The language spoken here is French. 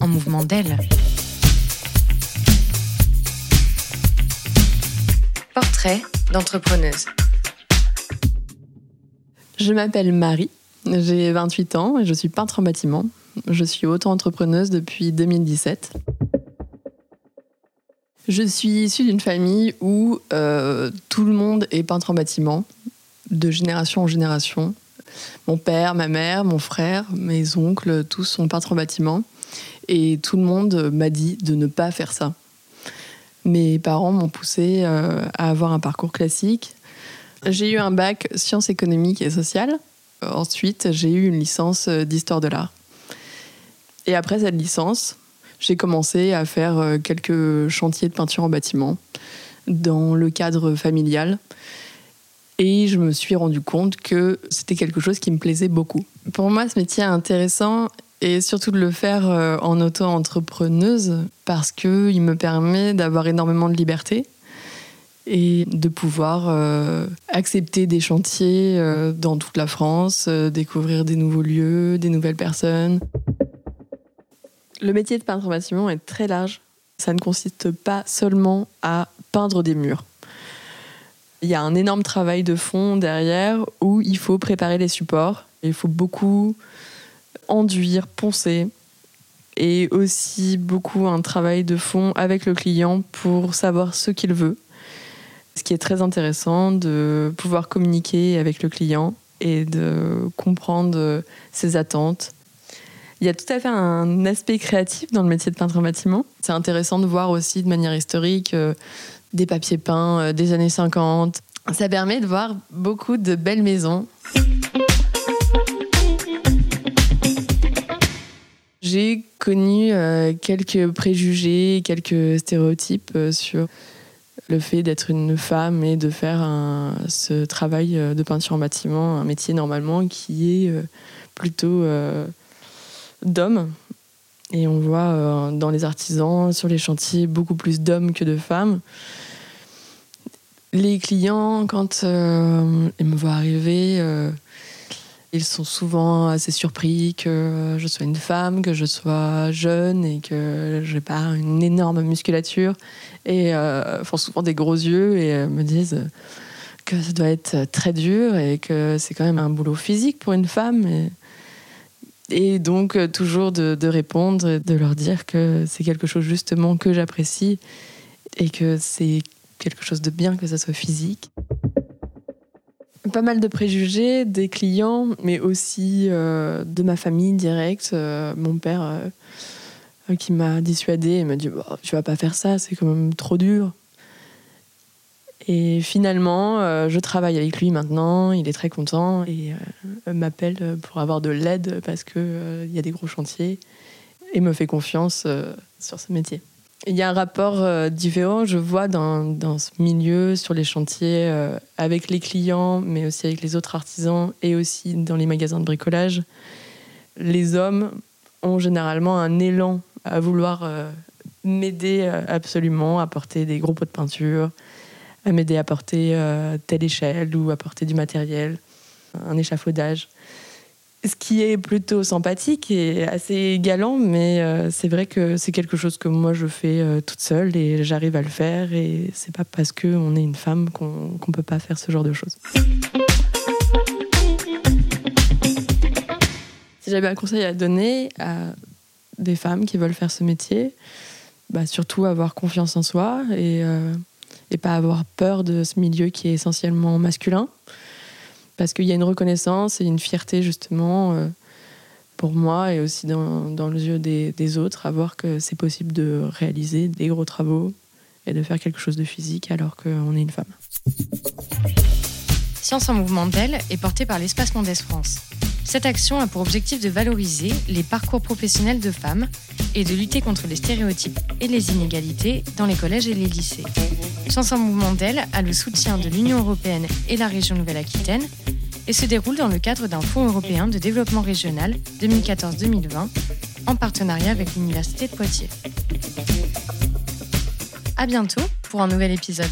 En mouvement d'aile. Portrait d'entrepreneuse. Je m'appelle Marie, j'ai 28 ans et je suis peintre en bâtiment. Je suis auto-entrepreneuse depuis 2017. Je suis issue d'une famille où euh, tout le monde est peintre en bâtiment, de génération en génération. Mon père, ma mère, mon frère, mes oncles, tous sont peintres en bâtiment. Et tout le monde m'a dit de ne pas faire ça. Mes parents m'ont poussé euh, à avoir un parcours classique. J'ai eu un bac sciences économiques et sociales. Ensuite, j'ai eu une licence d'histoire de l'art. Et après cette licence, j'ai commencé à faire euh, quelques chantiers de peinture en bâtiment dans le cadre familial. Et je me suis rendu compte que c'était quelque chose qui me plaisait beaucoup. Pour moi, ce métier est intéressant et surtout de le faire euh, en auto-entrepreneuse parce qu'il me permet d'avoir énormément de liberté et de pouvoir euh, accepter des chantiers dans toute la France, découvrir des nouveaux lieux, des nouvelles personnes. Le métier de peintre en bâtiment est très large. Ça ne consiste pas seulement à peindre des murs. Il y a un énorme travail de fond derrière où il faut préparer les supports. Il faut beaucoup enduire, poncer. Et aussi beaucoup un travail de fond avec le client pour savoir ce qu'il veut. Ce qui est très intéressant de pouvoir communiquer avec le client et de comprendre ses attentes, il y a tout à fait un aspect créatif dans le métier de peintre en bâtiment. C'est intéressant de voir aussi de manière historique euh, des papiers peints euh, des années 50. Ça permet de voir beaucoup de belles maisons. J'ai connu euh, quelques préjugés, quelques stéréotypes sur le fait d'être une femme et de faire ce travail de peinture en bâtiment, un métier normalement qui est plutôt d'hommes. Et on voit euh, dans les artisans, sur les chantiers, beaucoup plus d'hommes que de femmes. Les clients, quand euh, ils me voient arriver, euh, ils sont souvent assez surpris que je sois une femme, que je sois jeune et que je n'ai pas une énorme musculature. Et font souvent des gros yeux et me disent que ça doit être très dur et que c'est quand même un boulot physique pour une femme. Et, donc, euh, toujours de, répondre de leur dire que c'est quelque chose justement que j'apprécie et que c'est quelque chose de bien que ça soit physique. Pas mal de préjugés des clients, mais aussi euh, de ma famille directe. Euh, mon père qui m'a dissuadé et m'a dit bah, Tu vas pas faire ça, c'est quand même trop dur. Et finalement, euh, je travaille avec lui maintenant, il est très content et euh, m'appelle pour avoir de l'aide parce qu'il euh, y a des gros chantiers et me fait confiance sur ce métier. Il y a un rapport différent, je vois, dans, dans, ce milieu, sur les chantiers, avec les clients, mais aussi avec les autres artisans et aussi dans les magasins de bricolage. Les hommes ont généralement un élan à vouloir m'aider absolument, à porter des gros pots de peinture, à m'aider à porter euh, telle échelle ou à porter du matériel, un échafaudage. Ce qui est plutôt sympathique et assez galant, mais euh, c'est vrai que c'est quelque chose que moi je fais euh, toute seule et j'arrive à le faire. Et c'est pas parce qu'on est une femme qu'on ne peut pas faire ce genre de choses. Si j'avais un conseil à donner à des femmes qui veulent faire ce métier, bah surtout avoir confiance en soi et et pas avoir peur de ce milieu qui est essentiellement masculin. Parce qu'il y a une reconnaissance et une fierté justement euh, pour moi et aussi dans, dans les yeux des, autres à voir que c'est possible de réaliser des gros travaux et de faire quelque chose de physique alors qu'on est une femme. Science en mouvement d'elle est portée par l'Espace Mondes France. Cette action a pour objectif de valoriser les parcours professionnels de femmes et de lutter contre les stéréotypes et les inégalités dans les collèges et les lycées. Chanson Mouvement d'elle a le soutien de l'Union européenne et la région Nouvelle-Aquitaine et se déroule dans le cadre d'un Fonds européen de développement régional 2014-2020 en partenariat avec l'Université de Poitiers. À bientôt pour un nouvel épisode.